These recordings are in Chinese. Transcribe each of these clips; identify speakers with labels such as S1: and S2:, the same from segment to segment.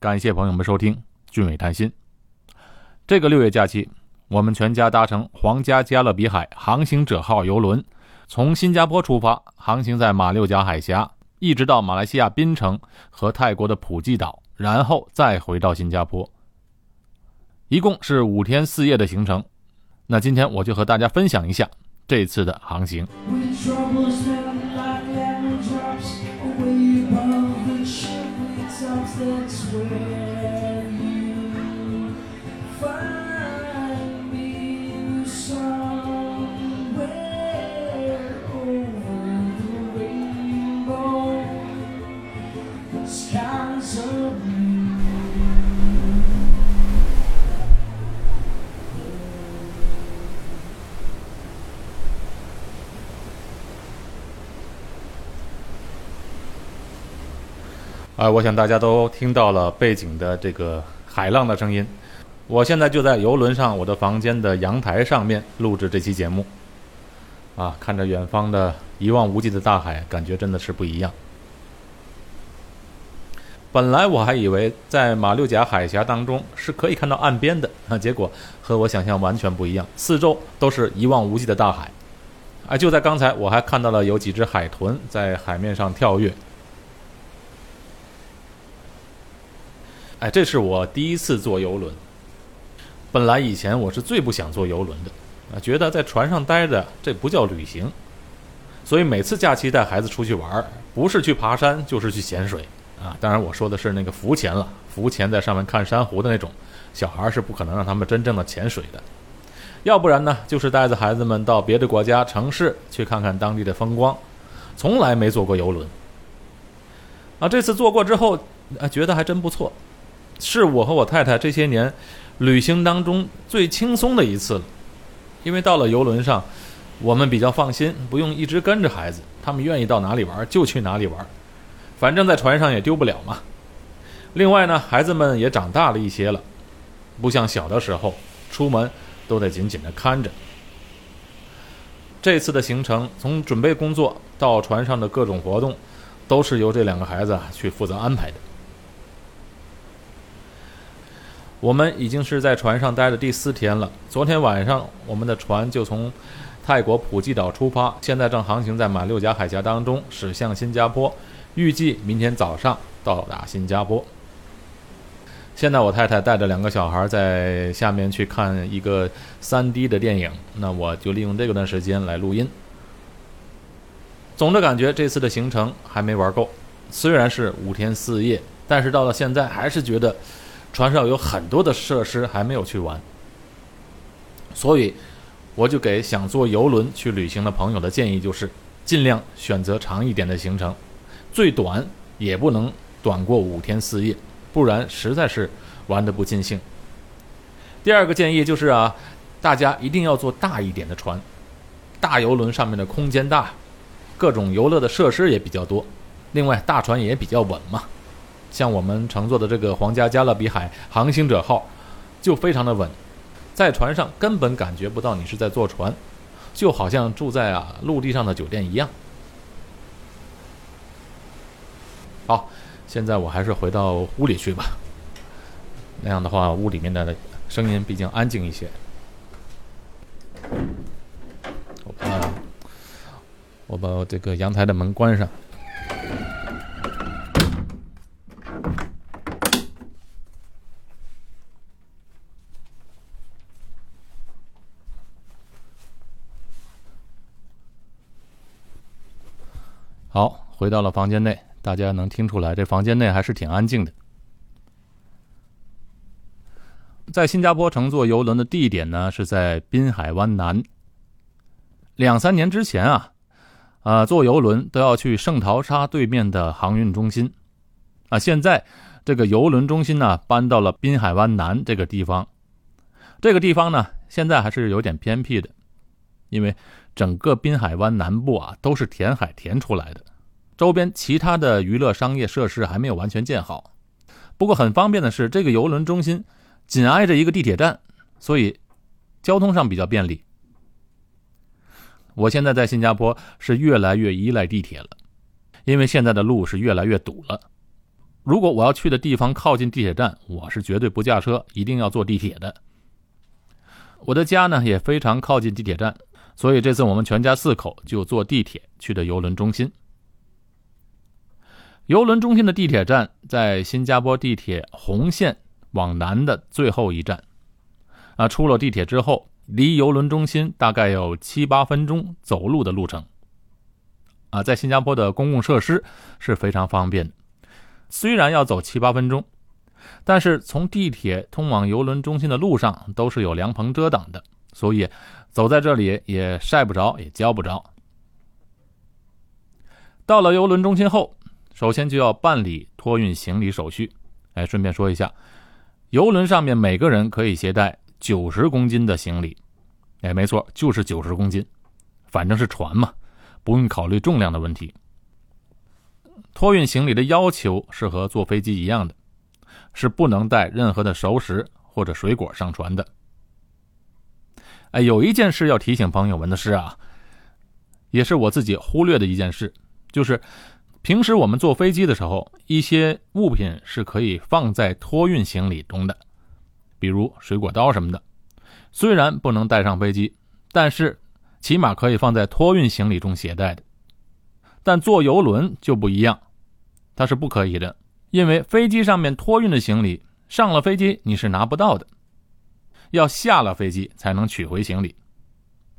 S1: 感谢朋友们收听《俊伟谈心》。这个六月假期，我们全家搭乘皇家加勒比海航行者号游轮，从新加坡出发，航行在马六甲海峡，一直到马来西亚槟城和泰国的普吉岛，然后再回到新加坡。一共是五天四夜的行程。那今天我就和大家分享一下这次的航行。啊，我想大家都听到了背景的这个海浪的声音。我现在就在游轮上我的房间的阳台上面录制这期节目。啊，看着远方的一望无际的大海，感觉真的是不一样。本来我还以为在马六甲海峡当中是可以看到岸边的，啊，结果和我想象完全不一样，四周都是一望无际的大海。啊，就在刚才，我还看到了有几只海豚在海面上跳跃。哎，这是我第一次坐游轮。本来以前我是最不想坐游轮的，啊，觉得在船上待着这不叫旅行。所以每次假期带孩子出去玩，不是去爬山就是去潜水，啊，当然我说的是那个浮潜了，浮潜在上面看珊瑚的那种。小孩是不可能让他们真正的潜水的，要不然呢，就是带着孩子们到别的国家城市去看看当地的风光，从来没坐过游轮。啊，这次坐过之后，啊，觉得还真不错。是我和我太太这些年旅行当中最轻松的一次了，因为到了游轮上，我们比较放心，不用一直跟着孩子，他们愿意到哪里玩就去哪里玩，反正在船上也丢不了嘛。另外呢，孩子们也长大了一些了，不像小的时候出门都得紧紧的看着。这次的行程从准备工作到船上的各种活动，都是由这两个孩子去负责安排的。我们已经是在船上待的第四天了。昨天晚上，我们的船就从泰国普吉岛出发，现在正航行在马六甲海峡当中，驶向新加坡，预计明天早上到达新加坡。现在我太太带着两个小孩在下面去看一个 3D 的电影，那我就利用这段时间来录音。总的感觉，这次的行程还没玩够，虽然是五天四夜，但是到了现在还是觉得。船上有很多的设施还没有去玩，所以我就给想坐游轮去旅行的朋友的建议就是，尽量选择长一点的行程，最短也不能短过五天四夜，不然实在是玩得不尽兴。第二个建议就是啊，大家一定要坐大一点的船，大游轮上面的空间大，各种游乐的设施也比较多，另外大船也比较稳嘛。像我们乘坐的这个皇家加勒比海航行者号，就非常的稳，在船上根本感觉不到你是在坐船，就好像住在啊陆地上的酒店一样。好，现在我还是回到屋里去吧，那样的话屋里面的声音毕竟安静一些。我把我把这个阳台的门关上。好，回到了房间内，大家能听出来，这房间内还是挺安静的。在新加坡乘坐游轮的地点呢，是在滨海湾南。两三年之前啊，啊，坐游轮都要去圣淘沙对面的航运中心，啊，现在这个游轮中心呢，搬到了滨海湾南这个地方。这个地方呢，现在还是有点偏僻的，因为。整个滨海湾南部啊，都是填海填出来的，周边其他的娱乐商业设施还没有完全建好。不过很方便的是，这个游轮中心紧挨着一个地铁站，所以交通上比较便利。我现在在新加坡是越来越依赖地铁了，因为现在的路是越来越堵了。如果我要去的地方靠近地铁站，我是绝对不驾车，一定要坐地铁的。我的家呢也非常靠近地铁站，所以这次我们全家四口就坐地铁去的游轮中心。游轮中心的地铁站在新加坡地铁红线往南的最后一站。啊，出了地铁之后，离游轮中心大概有七八分钟走路的路程。啊，在新加坡的公共设施是非常方便的，虽然要走七八分钟，但是从地铁通往游轮中心的路上都是有凉棚遮挡的，所以走在这里也晒不着，也浇不着。到了游轮中心后。首先就要办理托运行李手续。哎，顺便说一下，游轮上面每个人可以携带九十公斤的行李。哎，没错，就是九十公斤，反正是船嘛，不用考虑重量的问题。托运行李的要求是和坐飞机一样的，是不能带任何的熟食或者水果上船的。哎，有一件事要提醒朋友们的是啊，也是我自己忽略的一件事，就是。平时我们坐飞机的时候，一些物品是可以放在托运行李中的，比如水果刀什么的。虽然不能带上飞机，但是起码可以放在托运行李中携带的。但坐游轮就不一样，它是不可以的，因为飞机上面托运的行李上了飞机你是拿不到的，要下了飞机才能取回行李。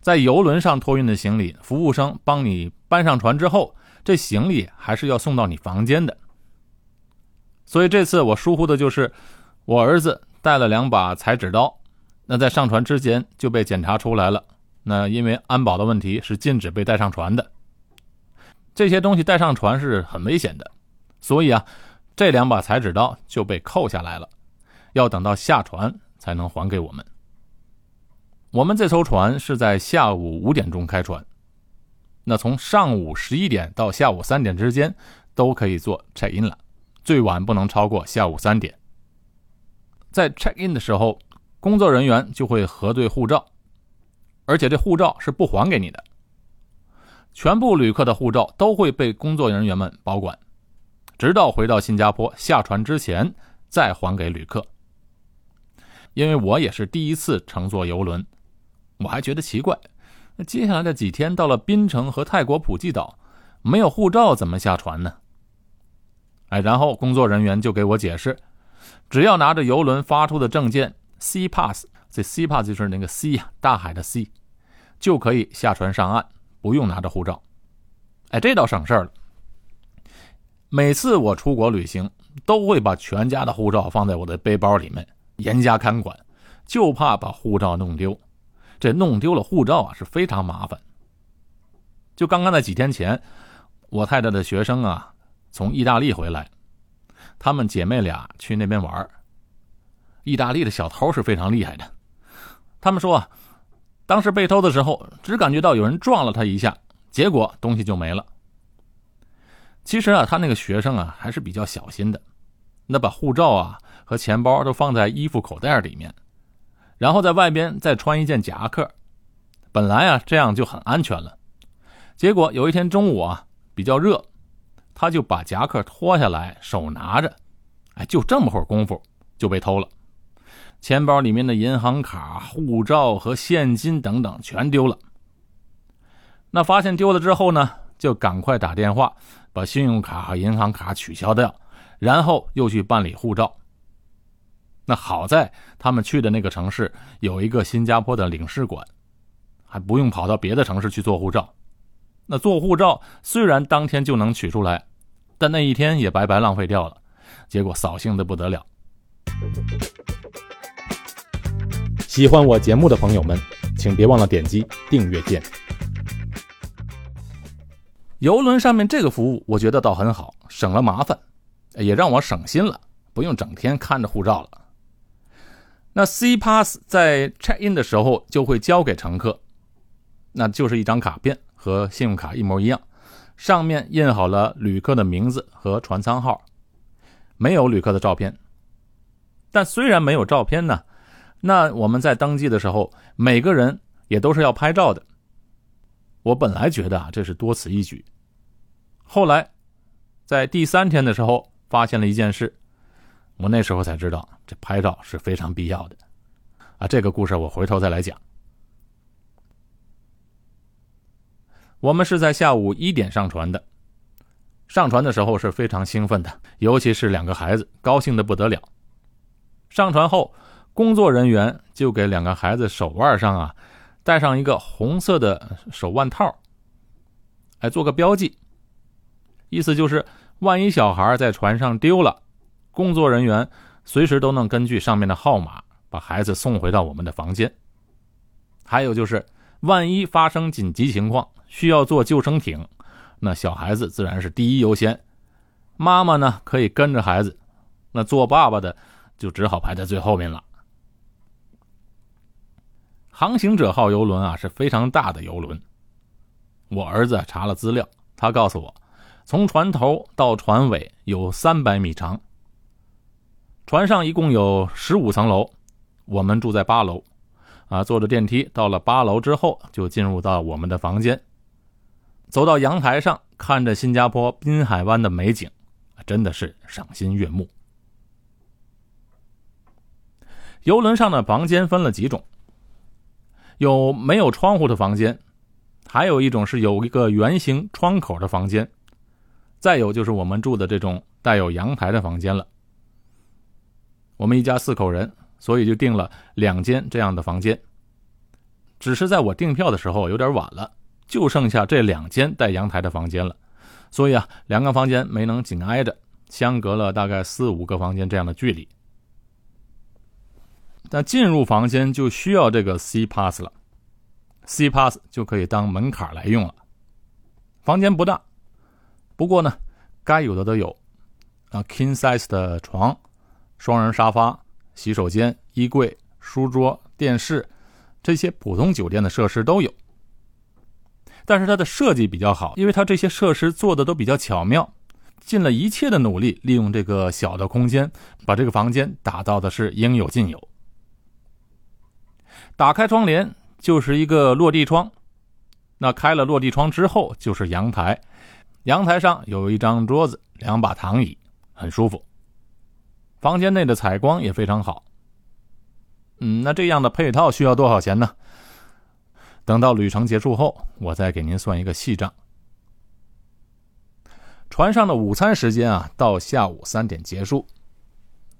S1: 在游轮上托运的行李，服务生帮你搬上船之后。这行李还是要送到你房间的，所以这次我疏忽的就是我儿子带了两把裁纸刀，那在上船之前就被检查出来了。那因为安保的问题是禁止被带上船的，这些东西带上船是很危险的，所以啊，这两把裁纸刀就被扣下来了，要等到下船才能还给我们。我们这艘船是在下午五点钟开船。那从上午十一点到下午三点之间，都可以做 check in 了，最晚不能超过下午三点。在 check in 的时候，工作人员就会核对护照，而且这护照是不还给你的，全部旅客的护照都会被工作人员们保管，直到回到新加坡下船之前再还给旅客。因为我也是第一次乘坐游轮，我还觉得奇怪。那接下来的几天，到了槟城和泰国普吉岛，没有护照怎么下船呢？哎，然后工作人员就给我解释，只要拿着游轮发出的证件 C Pass，这 C Pass 就是那个 C 呀，大海的 C，就可以下船上岸，不用拿着护照。哎，这倒省事儿了。每次我出国旅行，都会把全家的护照放在我的背包里面，严加看管，就怕把护照弄丢。这弄丢了护照啊，是非常麻烦。就刚刚在几天前，我太太的学生啊，从意大利回来，她们姐妹俩去那边玩。意大利的小偷是非常厉害的，他们说，当时被偷的时候，只感觉到有人撞了他一下，结果东西就没了。其实啊，他那个学生啊，还是比较小心的，那把护照啊和钱包都放在衣服口袋里面。然后在外边再穿一件夹克，本来啊这样就很安全了。结果有一天中午啊比较热，他就把夹克脱下来，手拿着，哎，就这么会儿功夫就被偷了。钱包里面的银行卡、护照和现金等等全丢了。那发现丢了之后呢，就赶快打电话把信用卡和银行卡取消掉，然后又去办理护照。那好在他们去的那个城市有一个新加坡的领事馆，还不用跑到别的城市去做护照。那做护照虽然当天就能取出来，但那一天也白白浪费掉了，结果扫兴的不得了。喜欢我节目的朋友们，请别忘了点击订阅键。游轮上面这个服务我觉得倒很好，省了麻烦，也让我省心了，不用整天看着护照了。那 C Pass 在 check in 的时候就会交给乘客，那就是一张卡片，和信用卡一模一样，上面印好了旅客的名字和船舱号，没有旅客的照片。但虽然没有照片呢，那我们在登记的时候，每个人也都是要拍照的。我本来觉得啊，这是多此一举，后来在第三天的时候。发现了一件事，我那时候才知道这拍照是非常必要的。啊，这个故事我回头再来讲。我们是在下午一点上船的，上船的时候是非常兴奋的，尤其是两个孩子，高兴的不得了。上船后，工作人员就给两个孩子手腕上啊戴上一个红色的手腕套，来做个标记，意思就是万一小孩在船上丢了，工作人员随时都能根据上面的号码把孩子送回到我们的房间。还有就是，万一发生紧急情况。需要坐救生艇，那小孩子自然是第一优先。妈妈呢可以跟着孩子，那做爸爸的就只好排在最后面了。航行者号游轮啊是非常大的游轮。我儿子查了资料，他告诉我，从船头到船尾有三百米长。船上一共有十五层楼，我们住在八楼，啊，坐着电梯到了八楼之后，就进入到我们的房间。走到阳台上，看着新加坡滨海湾的美景，真的是赏心悦目。游轮上的房间分了几种，有没有窗户的房间，还有一种是有一个圆形窗口的房间，再有就是我们住的这种带有阳台的房间了。我们一家四口人，所以就订了两间这样的房间。只是在我订票的时候有点晚了。就剩下这两间带阳台的房间了，所以啊，两个房间没能紧挨着，相隔了大概四五个房间这样的距离。但进入房间就需要这个 C pass 了，C pass 就可以当门槛来用了。房间不大，不过呢，该有的都有，啊，king size 的床、双人沙发、洗手间、衣柜、书桌、电视，这些普通酒店的设施都有。但是它的设计比较好，因为它这些设施做的都比较巧妙，尽了一切的努力，利用这个小的空间，把这个房间打造的是应有尽有。打开窗帘就是一个落地窗，那开了落地窗之后就是阳台，阳台上有一张桌子，两把躺椅，很舒服。房间内的采光也非常好。嗯，那这样的配套需要多少钱呢？等到旅程结束后，我再给您算一个细账。船上的午餐时间啊，到下午三点结束。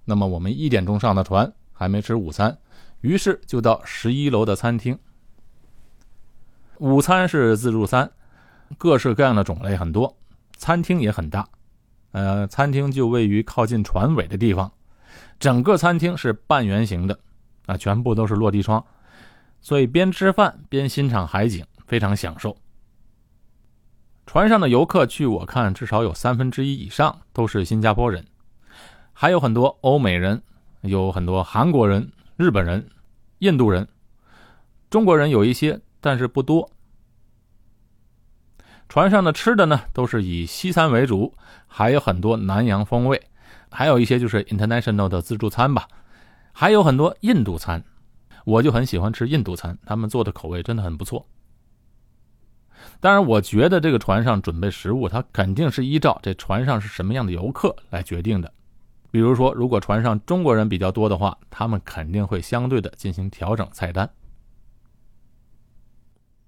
S1: 那么我们一点钟上的船，还没吃午餐，于是就到十一楼的餐厅。午餐是自助餐，各式各样的种类很多，餐厅也很大。呃，餐厅就位于靠近船尾的地方，整个餐厅是半圆形的，啊，全部都是落地窗。所以边吃饭边欣赏海景，非常享受。船上的游客，据我看，至少有三分之一以上都是新加坡人，还有很多欧美人，有很多韩国人、日本人、印度人，中国人有一些，但是不多。船上的吃的呢，都是以西餐为主，还有很多南洋风味，还有一些就是 international 的自助餐吧，还有很多印度餐。我就很喜欢吃印度餐，他们做的口味真的很不错。当然，我觉得这个船上准备食物，它肯定是依照这船上是什么样的游客来决定的。比如说，如果船上中国人比较多的话，他们肯定会相对的进行调整菜单。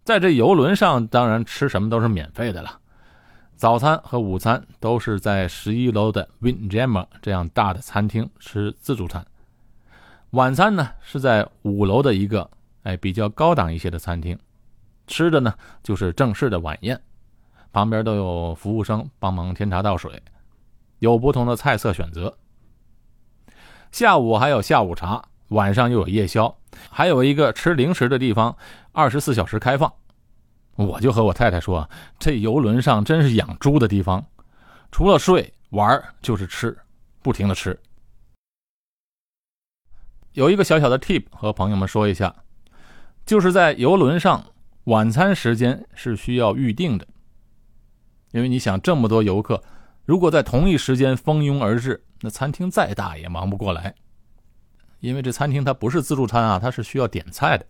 S1: 在这游轮上，当然吃什么都是免费的了，早餐和午餐都是在十一楼的 Windjammer 这样大的餐厅吃自助餐。晚餐呢是在五楼的一个哎比较高档一些的餐厅，吃的呢就是正式的晚宴，旁边都有服务生帮忙添茶倒水，有不同的菜色选择。下午还有下午茶，晚上又有夜宵，还有一个吃零食的地方，二十四小时开放。我就和我太太说，这游轮上真是养猪的地方，除了睡玩就是吃，不停的吃。有一个小小的 tip 和朋友们说一下，就是在游轮上晚餐时间是需要预定的，因为你想这么多游客，如果在同一时间蜂拥而至，那餐厅再大也忙不过来。因为这餐厅它不是自助餐啊，它是需要点菜的，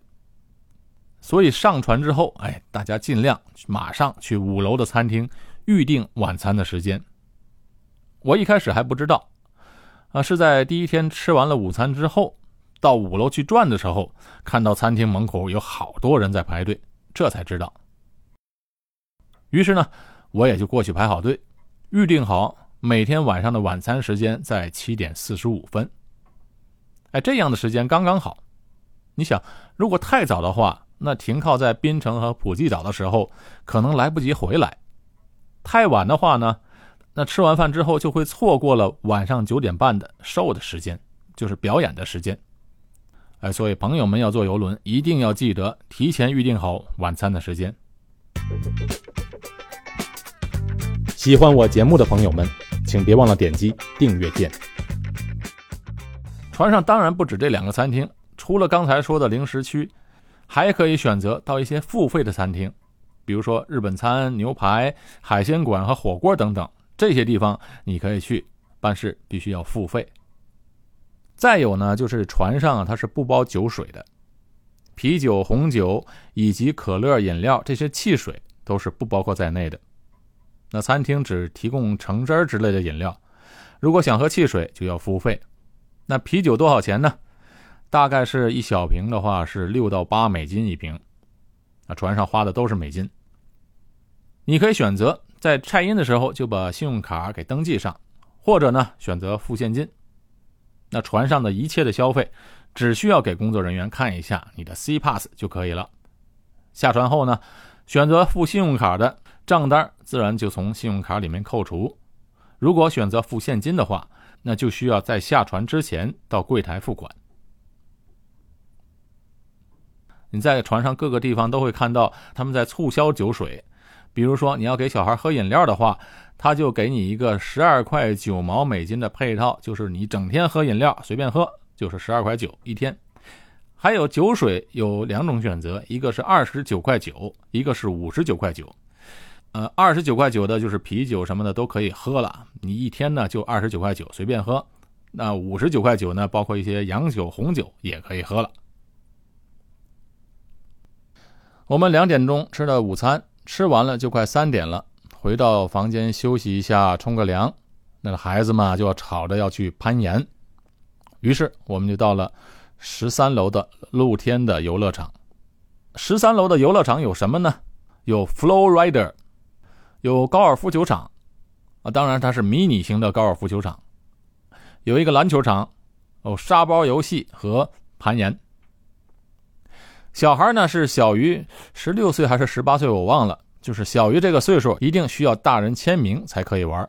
S1: 所以上船之后，哎，大家尽量马上去五楼的餐厅预定晚餐的时间。我一开始还不知道，啊，是在第一天吃完了午餐之后，到五楼去转的时候，看到餐厅门口有好多人在排队，这才知道。于是呢，我也就过去排好队，预定好每天晚上的晚餐时间在七点四十五分。哎，这样的时间刚刚好。你想，如果太早的话，那停靠在槟城和普吉岛的时候，可能来不及回来；太晚的话呢，那吃完饭之后就会错过了晚上九点半的 show 的时间，就是表演的时间。哎，所以朋友们要坐游轮，一定要记得提前预定好晚餐的时间。喜欢我节目的朋友们，请别忘了点击订阅键。船上当然不止这两个餐厅，除了刚才说的零食区，还可以选择到一些付费的餐厅，比如说日本餐、牛排、海鲜馆和火锅等等。这些地方你可以去，但是必须要付费。再有呢，就是船上它是不包酒水的，啤酒、红酒以及可乐饮料这些汽水都是不包括在内的。那餐厅只提供橙汁之类的饮料，如果想喝汽水就要付费。那啤酒多少钱呢？大概是一小瓶的话是六到八美金一瓶。那船上花的都是美金。你可以选择在拆音的时候就把信用卡给登记上，或者呢选择付现金。那船上的一切的消费，只需要给工作人员看一下你的 C pass 就可以了。下船后呢，选择付信用卡的账单自然就从信用卡里面扣除。如果选择付现金的话，那就需要在下船之前到柜台付款。你在船上各个地方都会看到他们在促销酒水，比如说你要给小孩喝饮料的话，他就给你一个十二块九毛美金的配套，就是你整天喝饮料随便喝，就是十二块九一天。还有酒水有两种选择，一个是二十九块九，一个是五十九块九。呃，二十九块九的就是啤酒什么的都可以喝了，你一天呢就二十九块九随便喝。那五十九块九呢，包括一些洋酒、红酒也可以喝了。我们两点钟吃的午餐，吃完了就快三点了，回到房间休息一下，冲个凉。那个孩子们就要吵着要去攀岩，于是我们就到了十三楼的露天的游乐场。十三楼的游乐场有什么呢？有 Flow Rider。有高尔夫球场，啊，当然它是迷你型的高尔夫球场。有一个篮球场，哦，沙包游戏和攀岩。小孩呢是小于十六岁还是十八岁，我忘了。就是小于这个岁数，一定需要大人签名才可以玩。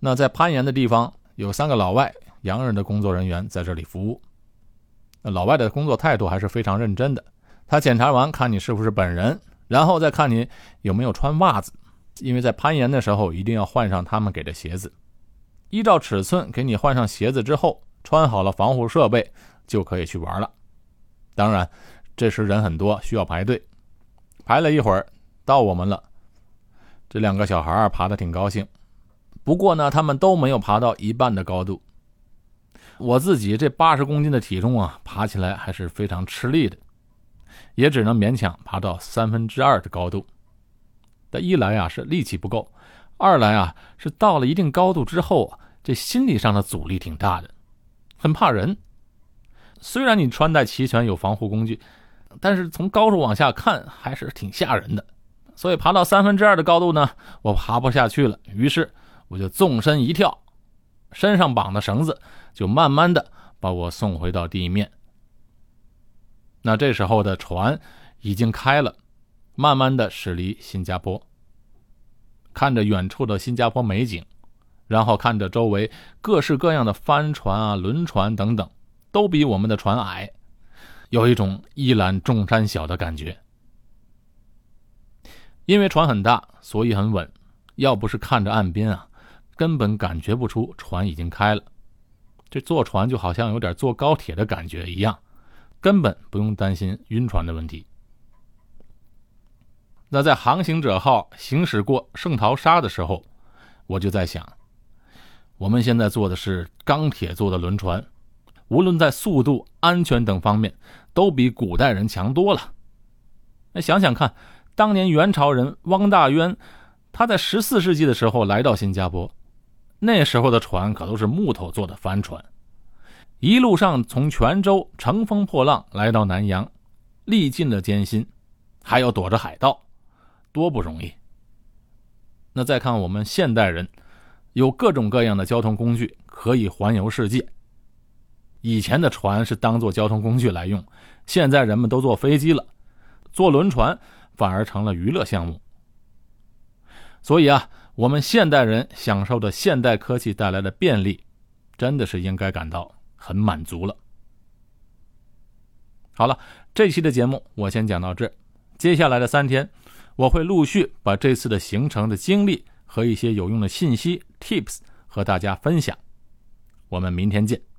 S1: 那在攀岩的地方，有三个老外洋人的工作人员在这里服务。老外的工作态度还是非常认真的。他检查完，看你是不是本人，然后再看你有没有穿袜子。因为在攀岩的时候一定要换上他们给的鞋子，依照尺寸给你换上鞋子之后，穿好了防护设备就可以去玩了。当然，这时人很多，需要排队。排了一会儿，到我们了。这两个小孩爬的挺高兴，不过呢，他们都没有爬到一半的高度。我自己这八十公斤的体重啊，爬起来还是非常吃力的，也只能勉强爬到三分之二的高度。的一来啊是力气不够，二来啊是到了一定高度之后啊，这心理上的阻力挺大的，很怕人。虽然你穿戴齐全有防护工具，但是从高处往下看还是挺吓人的。所以爬到三分之二的高度呢，我爬不下去了，于是我就纵身一跳，身上绑的绳子就慢慢的把我送回到地面。那这时候的船已经开了。慢慢的驶离新加坡，看着远处的新加坡美景，然后看着周围各式各样的帆船啊、轮船等等，都比我们的船矮，有一种一览众山小的感觉。因为船很大，所以很稳。要不是看着岸边啊，根本感觉不出船已经开了。这坐船就好像有点坐高铁的感觉一样，根本不用担心晕船的问题。那在航行者号行驶过圣淘沙的时候，我就在想，我们现在坐的是钢铁做的轮船，无论在速度、安全等方面，都比古代人强多了。那想想看，当年元朝人汪大渊，他在十四世纪的时候来到新加坡，那时候的船可都是木头做的帆船，一路上从泉州乘风破浪来到南洋，历尽了艰辛，还要躲着海盗，多不容易。那再看我们现代人，有各种各样的交通工具可以环游世界。以前的船是当做交通工具来用，现在人们都坐飞机了，坐轮船反而成了娱乐项目。所以啊，我们现代人享受的现代科技带来的便利，真的是应该感到很满足了。好了，这期的节目我先讲到这，接下来的三天。我会陆续把这次的行程的经历和一些有用的信息 tips 和大家分享。我们明天见。